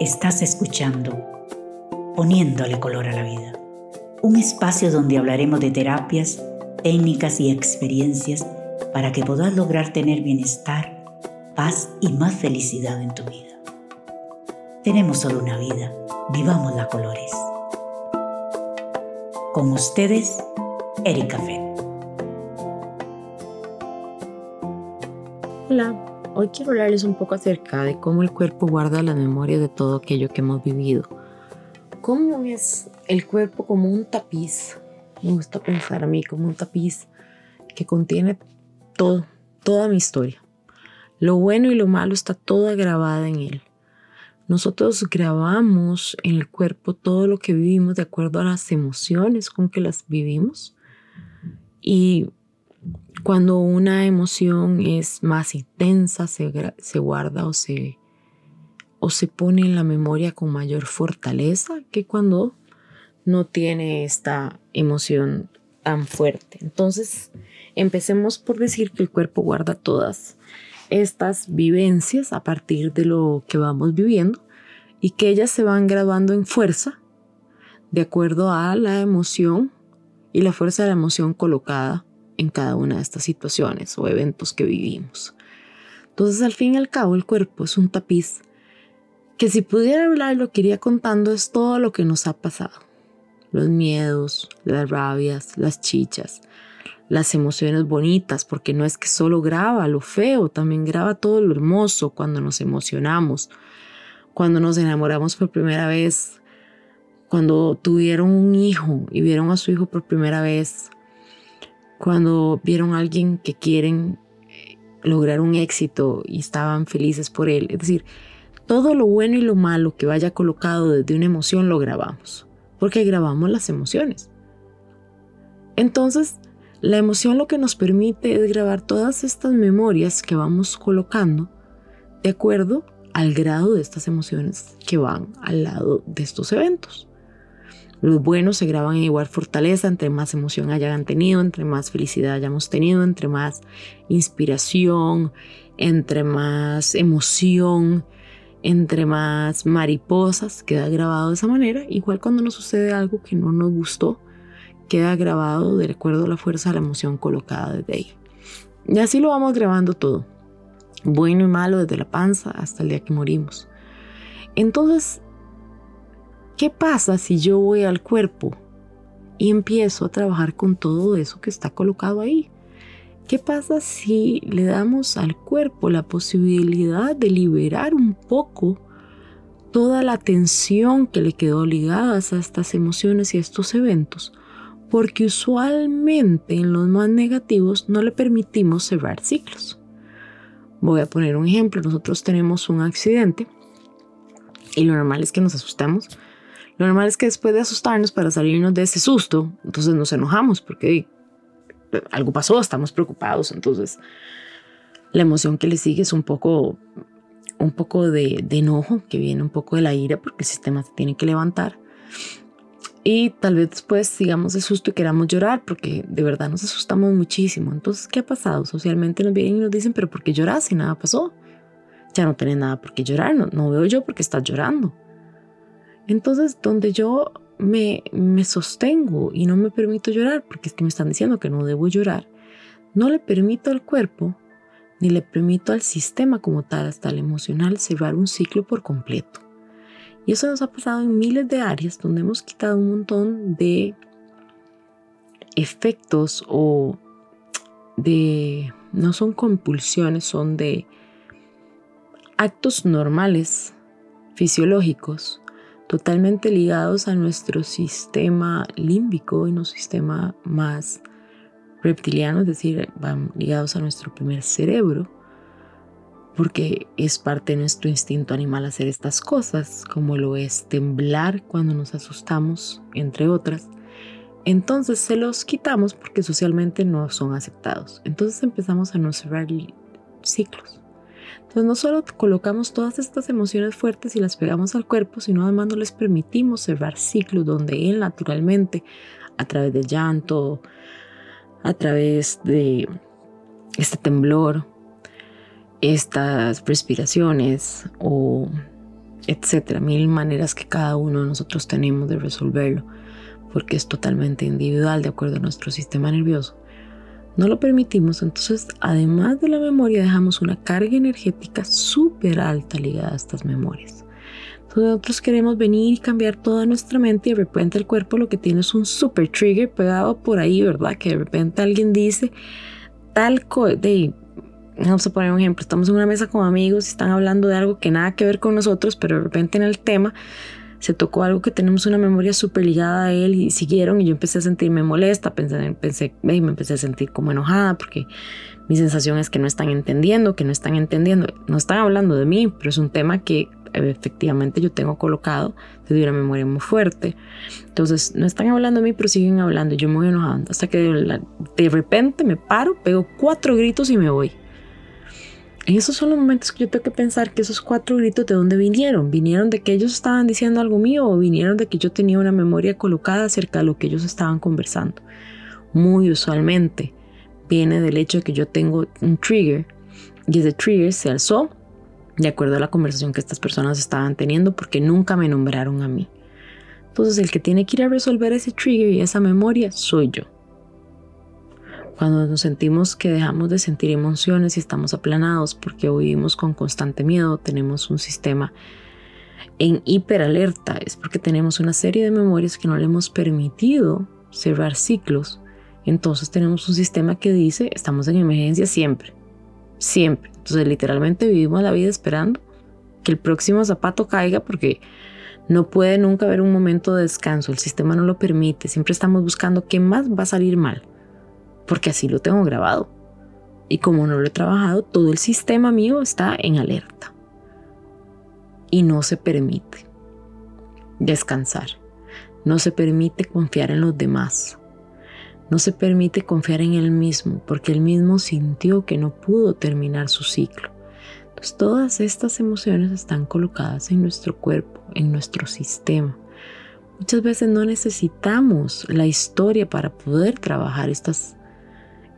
Estás escuchando Poniéndole color a la vida. Un espacio donde hablaremos de terapias, técnicas y experiencias para que puedas lograr tener bienestar, paz y más felicidad en tu vida. Tenemos solo una vida, vivamos la colores. Con ustedes, Erika Fett. Hola. Hoy quiero hablarles un poco acerca de cómo el cuerpo guarda la memoria de todo aquello que hemos vivido. ¿Cómo es el cuerpo como un tapiz? Me gusta pensar a mí como un tapiz que contiene todo, toda mi historia. Lo bueno y lo malo está toda grabada en él. Nosotros grabamos en el cuerpo todo lo que vivimos de acuerdo a las emociones con que las vivimos. Y cuando una emoción es más intensa, se, se guarda o se, o se pone en la memoria con mayor fortaleza que cuando no tiene esta emoción tan fuerte. Entonces, empecemos por decir que el cuerpo guarda todas estas vivencias a partir de lo que vamos viviendo y que ellas se van grabando en fuerza de acuerdo a la emoción y la fuerza de la emoción colocada en cada una de estas situaciones o eventos que vivimos. Entonces, al fin y al cabo, el cuerpo es un tapiz que si pudiera hablar lo que iría contando es todo lo que nos ha pasado. Los miedos, las rabias, las chichas, las emociones bonitas, porque no es que solo graba lo feo, también graba todo lo hermoso cuando nos emocionamos, cuando nos enamoramos por primera vez, cuando tuvieron un hijo y vieron a su hijo por primera vez, cuando vieron a alguien que quieren eh, lograr un éxito y estaban felices por él. Es decir, todo lo bueno y lo malo que vaya colocado desde una emoción lo grabamos, porque grabamos las emociones. Entonces, la emoción lo que nos permite es grabar todas estas memorias que vamos colocando de acuerdo al grado de estas emociones que van al lado de estos eventos. Los buenos se graban en igual fortaleza, entre más emoción hayan tenido, entre más felicidad hayamos tenido, entre más inspiración, entre más emoción, entre más mariposas, queda grabado de esa manera. Igual cuando nos sucede algo que no nos gustó, queda grabado de acuerdo a la fuerza de la emoción colocada desde ahí. Y así lo vamos grabando todo, bueno y malo desde la panza hasta el día que morimos. Entonces, ¿Qué pasa si yo voy al cuerpo y empiezo a trabajar con todo eso que está colocado ahí? ¿Qué pasa si le damos al cuerpo la posibilidad de liberar un poco toda la tensión que le quedó ligada a estas emociones y a estos eventos? Porque usualmente en los más negativos no le permitimos cerrar ciclos. Voy a poner un ejemplo. Nosotros tenemos un accidente y lo normal es que nos asustamos lo normal es que después de asustarnos para salirnos de ese susto, entonces nos enojamos porque algo pasó, estamos preocupados, entonces la emoción que le sigue es un poco, un poco de, enojo, que viene un poco de la ira porque el sistema se tiene que levantar. Y tal vez después sigamos de susto y queramos llorar porque de verdad nos asustamos muchísimo. Entonces, ¿qué ha pasado? Socialmente nos vienen y nos dicen, pero ¿por qué lloras si nada pasó? Ya no tenés nada por qué llorar, no, no veo yo porque estás llorando. Entonces, donde yo me, me sostengo y no me permito llorar, porque es que me están diciendo que no debo llorar, no le permito al cuerpo ni le permito al sistema como tal, hasta el emocional, cerrar un ciclo por completo. Y eso nos ha pasado en miles de áreas donde hemos quitado un montón de efectos o de, no son compulsiones, son de actos normales, fisiológicos, totalmente ligados a nuestro sistema límbico y nuestro sistema más reptiliano, es decir, van ligados a nuestro primer cerebro, porque es parte de nuestro instinto animal hacer estas cosas, como lo es temblar cuando nos asustamos, entre otras. Entonces se los quitamos porque socialmente no son aceptados. Entonces empezamos a no cerrar ciclos. Entonces no solo colocamos todas estas emociones fuertes y las pegamos al cuerpo, sino además no les permitimos cerrar ciclos donde él naturalmente, a través del llanto, a través de este temblor, estas respiraciones o etcétera, mil maneras que cada uno de nosotros tenemos de resolverlo, porque es totalmente individual de acuerdo a nuestro sistema nervioso. No lo permitimos, entonces además de la memoria dejamos una carga energética súper alta ligada a estas memorias. Entonces nosotros queremos venir y cambiar toda nuestra mente y de repente el cuerpo lo que tiene es un super trigger pegado por ahí, ¿verdad? Que de repente alguien dice tal cosa, vamos a poner un ejemplo, estamos en una mesa con amigos y están hablando de algo que nada que ver con nosotros, pero de repente en el tema se tocó algo que tenemos una memoria súper ligada a él y siguieron y yo empecé a sentirme molesta, pensé, pensé, me empecé a sentir como enojada porque mi sensación es que no están entendiendo, que no están entendiendo, no están hablando de mí, pero es un tema que efectivamente yo tengo colocado desde una memoria muy fuerte. Entonces, no están hablando de mí, pero siguen hablando. Yo me voy enojando hasta que de repente me paro, pego cuatro gritos y me voy. En esos son los momentos que yo tengo que pensar que esos cuatro gritos de dónde vinieron. ¿Vinieron de que ellos estaban diciendo algo mío o vinieron de que yo tenía una memoria colocada acerca de lo que ellos estaban conversando? Muy usualmente viene del hecho de que yo tengo un trigger y ese trigger se alzó de acuerdo a la conversación que estas personas estaban teniendo porque nunca me nombraron a mí. Entonces el que tiene que ir a resolver ese trigger y esa memoria soy yo. Cuando nos sentimos que dejamos de sentir emociones y estamos aplanados porque vivimos con constante miedo, tenemos un sistema en hiperalerta, es porque tenemos una serie de memorias que no le hemos permitido cerrar ciclos. Entonces tenemos un sistema que dice, estamos en emergencia siempre, siempre. Entonces literalmente vivimos la vida esperando que el próximo zapato caiga porque no puede nunca haber un momento de descanso, el sistema no lo permite, siempre estamos buscando qué más va a salir mal porque así lo tengo grabado. Y como no lo he trabajado, todo el sistema mío está en alerta. Y no se permite descansar. No se permite confiar en los demás. No se permite confiar en él mismo, porque él mismo sintió que no pudo terminar su ciclo. Entonces todas estas emociones están colocadas en nuestro cuerpo, en nuestro sistema. Muchas veces no necesitamos la historia para poder trabajar estas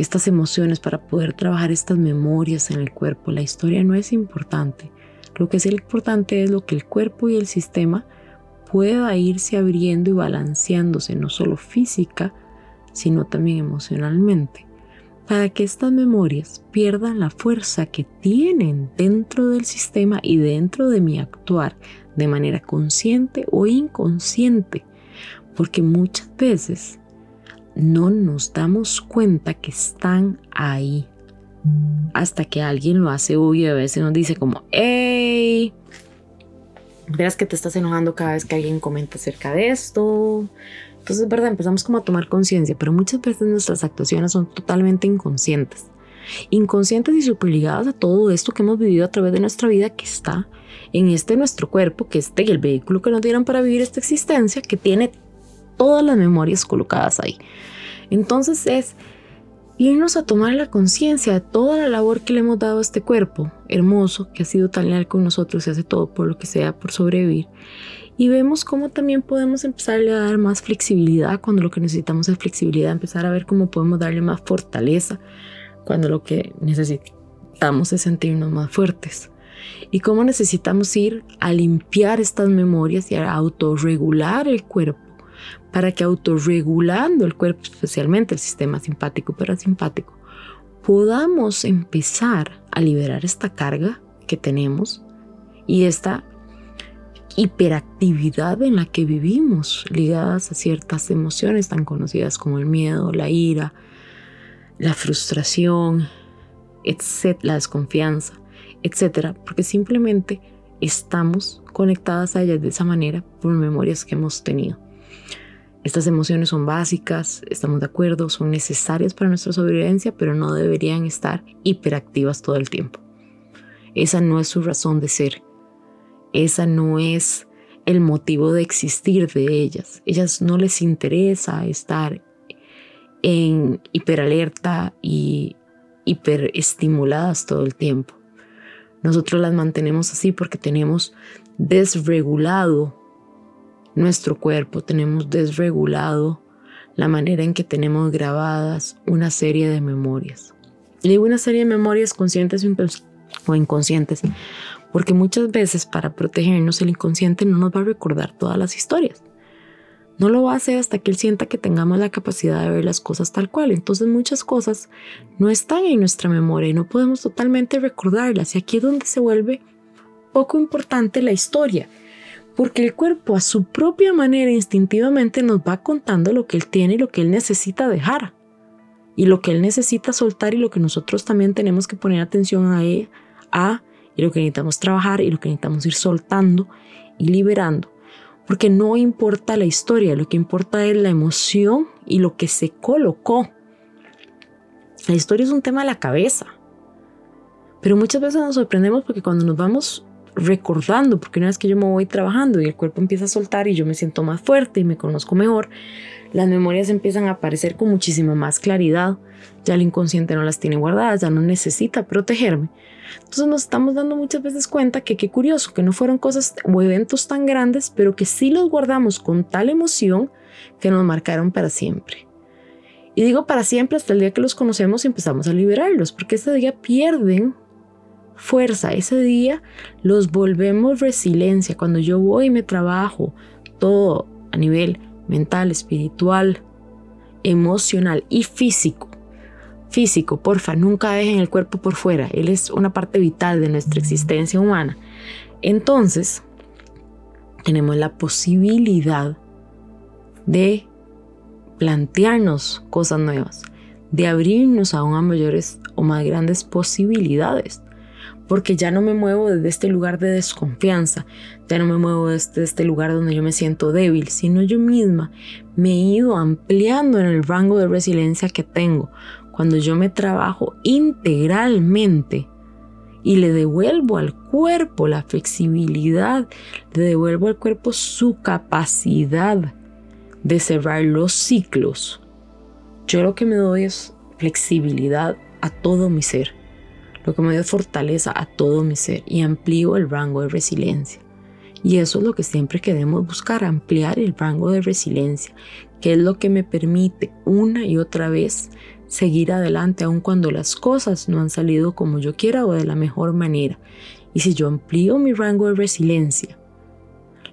estas emociones, para poder trabajar estas memorias en el cuerpo. La historia no es importante. Lo que es importante es lo que el cuerpo y el sistema pueda irse abriendo y balanceándose, no solo física, sino también emocionalmente, para que estas memorias pierdan la fuerza que tienen dentro del sistema y dentro de mi actuar de manera consciente o inconsciente, porque muchas veces no nos damos cuenta que están ahí. Hasta que alguien lo hace obvio y a veces nos dice como, hey, verás que te estás enojando cada vez que alguien comenta acerca de esto. Entonces, es verdad, empezamos como a tomar conciencia, pero muchas veces nuestras actuaciones son totalmente inconscientes. Inconscientes y super ligadas a todo esto que hemos vivido a través de nuestra vida que está en este nuestro cuerpo, que este el vehículo que nos dieron para vivir esta existencia, que tiene todas las memorias colocadas ahí. Entonces es irnos a tomar la conciencia de toda la labor que le hemos dado a este cuerpo hermoso que ha sido tan leal con nosotros y hace todo por lo que sea por sobrevivir. Y vemos cómo también podemos empezarle a dar más flexibilidad cuando lo que necesitamos es flexibilidad, empezar a ver cómo podemos darle más fortaleza cuando lo que necesitamos es sentirnos más fuertes. Y cómo necesitamos ir a limpiar estas memorias y a autorregular el cuerpo para que autorregulando el cuerpo, especialmente el sistema simpático y parasimpático, podamos empezar a liberar esta carga que tenemos y esta hiperactividad en la que vivimos, ligadas a ciertas emociones tan conocidas como el miedo, la ira, la frustración, la desconfianza, etcétera, porque simplemente estamos conectadas a ellas de esa manera por memorias que hemos tenido. Estas emociones son básicas, estamos de acuerdo, son necesarias para nuestra sobrevivencia, pero no deberían estar hiperactivas todo el tiempo. Esa no es su razón de ser. Esa no es el motivo de existir de ellas. Ellas no les interesa estar en hiperalerta y hiperestimuladas todo el tiempo. Nosotros las mantenemos así porque tenemos desregulado nuestro cuerpo, tenemos desregulado la manera en que tenemos grabadas una serie de memorias. Y digo una serie de memorias conscientes o inconscientes, porque muchas veces para protegernos el inconsciente no nos va a recordar todas las historias. No lo va a hacer hasta que él sienta que tengamos la capacidad de ver las cosas tal cual. Entonces muchas cosas no están en nuestra memoria y no podemos totalmente recordarlas. Y aquí es donde se vuelve poco importante la historia, porque el cuerpo a su propia manera instintivamente nos va contando lo que él tiene y lo que él necesita dejar. Y lo que él necesita soltar y lo que nosotros también tenemos que poner atención a, él, a y lo que necesitamos trabajar y lo que necesitamos ir soltando y liberando porque no importa la historia, lo que importa es la emoción y lo que se colocó. La historia es un tema de la cabeza, pero muchas veces nos sorprendemos porque cuando nos vamos recordando, porque una vez que yo me voy trabajando y el cuerpo empieza a soltar y yo me siento más fuerte y me conozco mejor, las memorias empiezan a aparecer con muchísima más claridad. Ya el inconsciente no las tiene guardadas, ya no necesita protegerme. Entonces nos estamos dando muchas veces cuenta que qué curioso, que no fueron cosas o eventos tan grandes, pero que sí los guardamos con tal emoción que nos marcaron para siempre. Y digo para siempre hasta el día que los conocemos y empezamos a liberarlos, porque ese día pierden fuerza, ese día los volvemos resiliencia. Cuando yo voy y me trabajo todo a nivel mental, espiritual, emocional y físico, físico, porfa, nunca dejen el cuerpo por fuera. Él es una parte vital de nuestra existencia humana. Entonces, tenemos la posibilidad de plantearnos cosas nuevas, de abrirnos aún a mayores o más grandes posibilidades porque ya no me muevo desde este lugar de desconfianza, ya no me muevo desde este lugar donde yo me siento débil, sino yo misma me he ido ampliando en el rango de resiliencia que tengo, cuando yo me trabajo integralmente y le devuelvo al cuerpo la flexibilidad, le devuelvo al cuerpo su capacidad de cerrar los ciclos. Yo lo que me doy es flexibilidad a todo mi ser, lo que me da fortaleza a todo mi ser y amplío el rango de resiliencia. Y eso es lo que siempre queremos buscar, ampliar el rango de resiliencia, que es lo que me permite una y otra vez seguir adelante aun cuando las cosas no han salido como yo quiera o de la mejor manera. Y si yo amplío mi rango de resiliencia,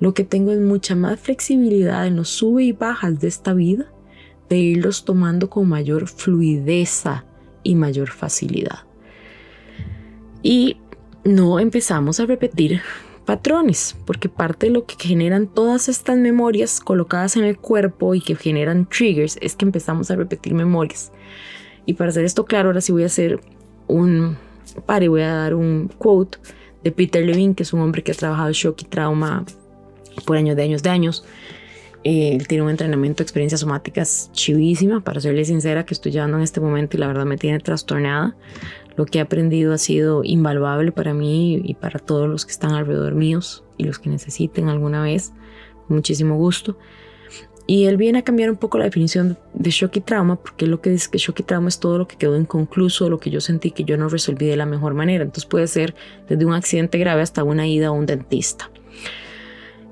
lo que tengo es mucha más flexibilidad en los sube y bajas de esta vida, de irlos tomando con mayor fluidez y mayor facilidad. Y no empezamos a repetir patrones, porque parte de lo que generan todas estas memorias colocadas en el cuerpo y que generan triggers es que empezamos a repetir memorias. Y para hacer esto claro, ahora sí voy a hacer un par y voy a dar un quote de Peter Levine, que es un hombre que ha trabajado shock y trauma por años de años de años. Eh, él tiene un entrenamiento de experiencias somáticas chivísima, para serle sincera, que estoy llevando en este momento y la verdad me tiene trastornada. Lo que he aprendido ha sido invaluable para mí y para todos los que están alrededor míos y los que necesiten alguna vez. Muchísimo gusto. Y él viene a cambiar un poco la definición de shock y trauma, porque lo que dice que shock y trauma es todo lo que quedó inconcluso, lo que yo sentí que yo no resolví de la mejor manera. Entonces puede ser desde un accidente grave hasta una ida a un dentista.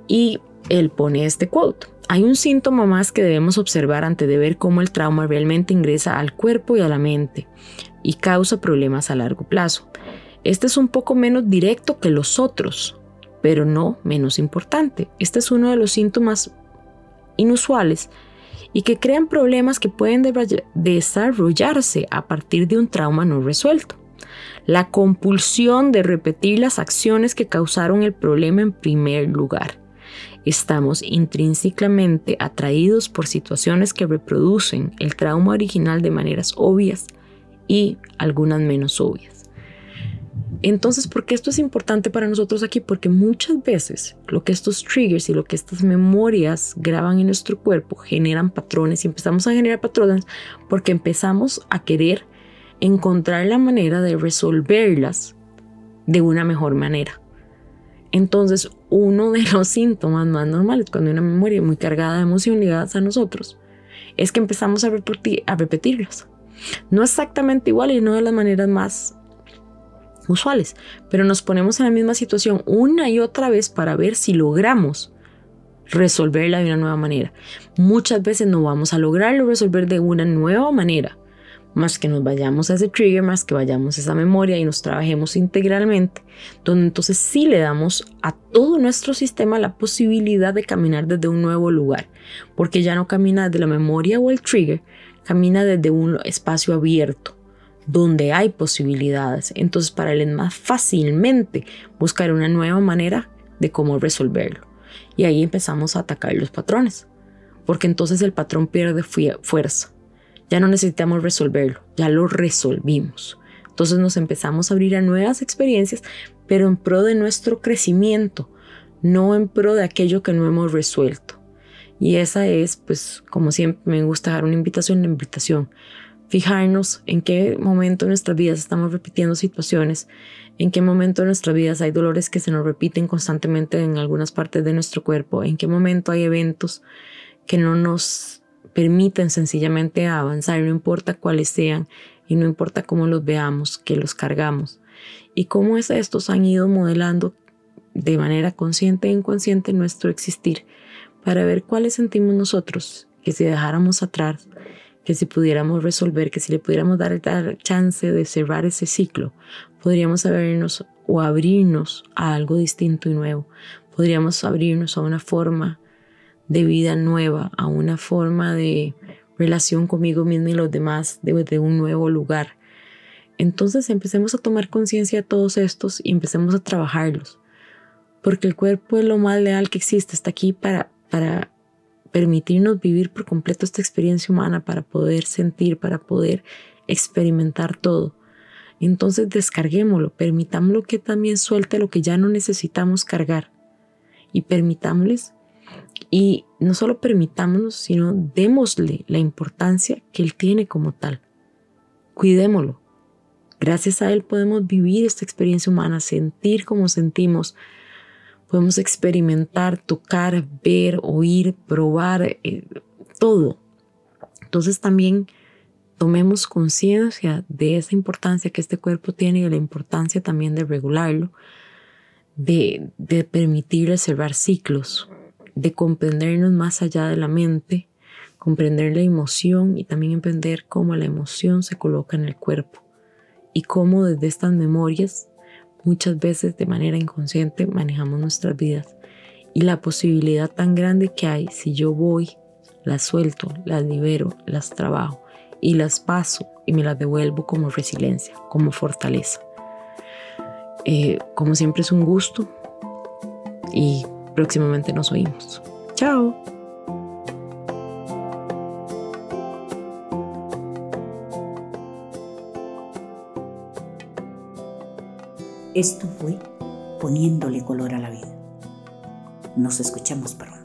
Y él pone este quote. Hay un síntoma más que debemos observar antes de ver cómo el trauma realmente ingresa al cuerpo y a la mente y causa problemas a largo plazo. Este es un poco menos directo que los otros, pero no menos importante. Este es uno de los síntomas inusuales y que crean problemas que pueden desarrollarse a partir de un trauma no resuelto. La compulsión de repetir las acciones que causaron el problema en primer lugar. Estamos intrínsecamente atraídos por situaciones que reproducen el trauma original de maneras obvias y algunas menos obvias. Entonces, ¿por qué esto es importante para nosotros aquí? Porque muchas veces lo que estos triggers y lo que estas memorias graban en nuestro cuerpo generan patrones y empezamos a generar patrones porque empezamos a querer encontrar la manera de resolverlas de una mejor manera. Entonces, uno de los síntomas más normales cuando hay una memoria muy cargada de emociones ligadas a nosotros es que empezamos a, repetir, a repetirlas. No exactamente igual y no de las maneras más usuales, pero nos ponemos en la misma situación una y otra vez para ver si logramos resolverla de una nueva manera. Muchas veces no vamos a lograrlo resolver de una nueva manera más que nos vayamos a ese trigger, más que vayamos a esa memoria y nos trabajemos integralmente, donde entonces sí le damos a todo nuestro sistema la posibilidad de caminar desde un nuevo lugar, porque ya no camina desde la memoria o el trigger, camina desde un espacio abierto, donde hay posibilidades. Entonces para él es más fácilmente buscar una nueva manera de cómo resolverlo. Y ahí empezamos a atacar los patrones, porque entonces el patrón pierde fuerza ya no necesitamos resolverlo, ya lo resolvimos. Entonces nos empezamos a abrir a nuevas experiencias, pero en pro de nuestro crecimiento, no en pro de aquello que no hemos resuelto. Y esa es, pues, como siempre me gusta dar una invitación, una invitación. Fijarnos en qué momento de nuestras vidas estamos repitiendo situaciones, en qué momento de nuestras vidas hay dolores que se nos repiten constantemente en algunas partes de nuestro cuerpo, en qué momento hay eventos que no nos permiten sencillamente avanzar, no importa cuáles sean y no importa cómo los veamos, que los cargamos. Y cómo es, estos han ido modelando de manera consciente e inconsciente nuestro existir para ver cuáles sentimos nosotros, que si dejáramos atrás, que si pudiéramos resolver, que si le pudiéramos dar la chance de cerrar ese ciclo, podríamos abrirnos o abrirnos a algo distinto y nuevo. Podríamos abrirnos a una forma de vida nueva, a una forma de relación conmigo mismo y los demás desde un nuevo lugar. Entonces empecemos a tomar conciencia de todos estos y empecemos a trabajarlos. Porque el cuerpo es lo más leal que existe, está aquí para, para permitirnos vivir por completo esta experiencia humana, para poder sentir, para poder experimentar todo. Entonces descarguémoslo, permitámoslo que también suelte lo que ya no necesitamos cargar y permitámosles y no solo permitámonos, sino démosle la importancia que Él tiene como tal. Cuidémoslo. Gracias a Él podemos vivir esta experiencia humana, sentir como sentimos. Podemos experimentar, tocar, ver, oír, probar, eh, todo. Entonces también tomemos conciencia de esa importancia que este cuerpo tiene y de la importancia también de regularlo, de, de permitirle cerrar ciclos, de comprendernos más allá de la mente, comprender la emoción y también entender cómo la emoción se coloca en el cuerpo y cómo desde estas memorias muchas veces de manera inconsciente manejamos nuestras vidas y la posibilidad tan grande que hay si yo voy, las suelto, las libero, las trabajo y las paso y me las devuelvo como resiliencia, como fortaleza. Eh, como siempre es un gusto y Próximamente nos oímos. Chao. Esto fue poniéndole color a la vida. Nos escuchamos pronto.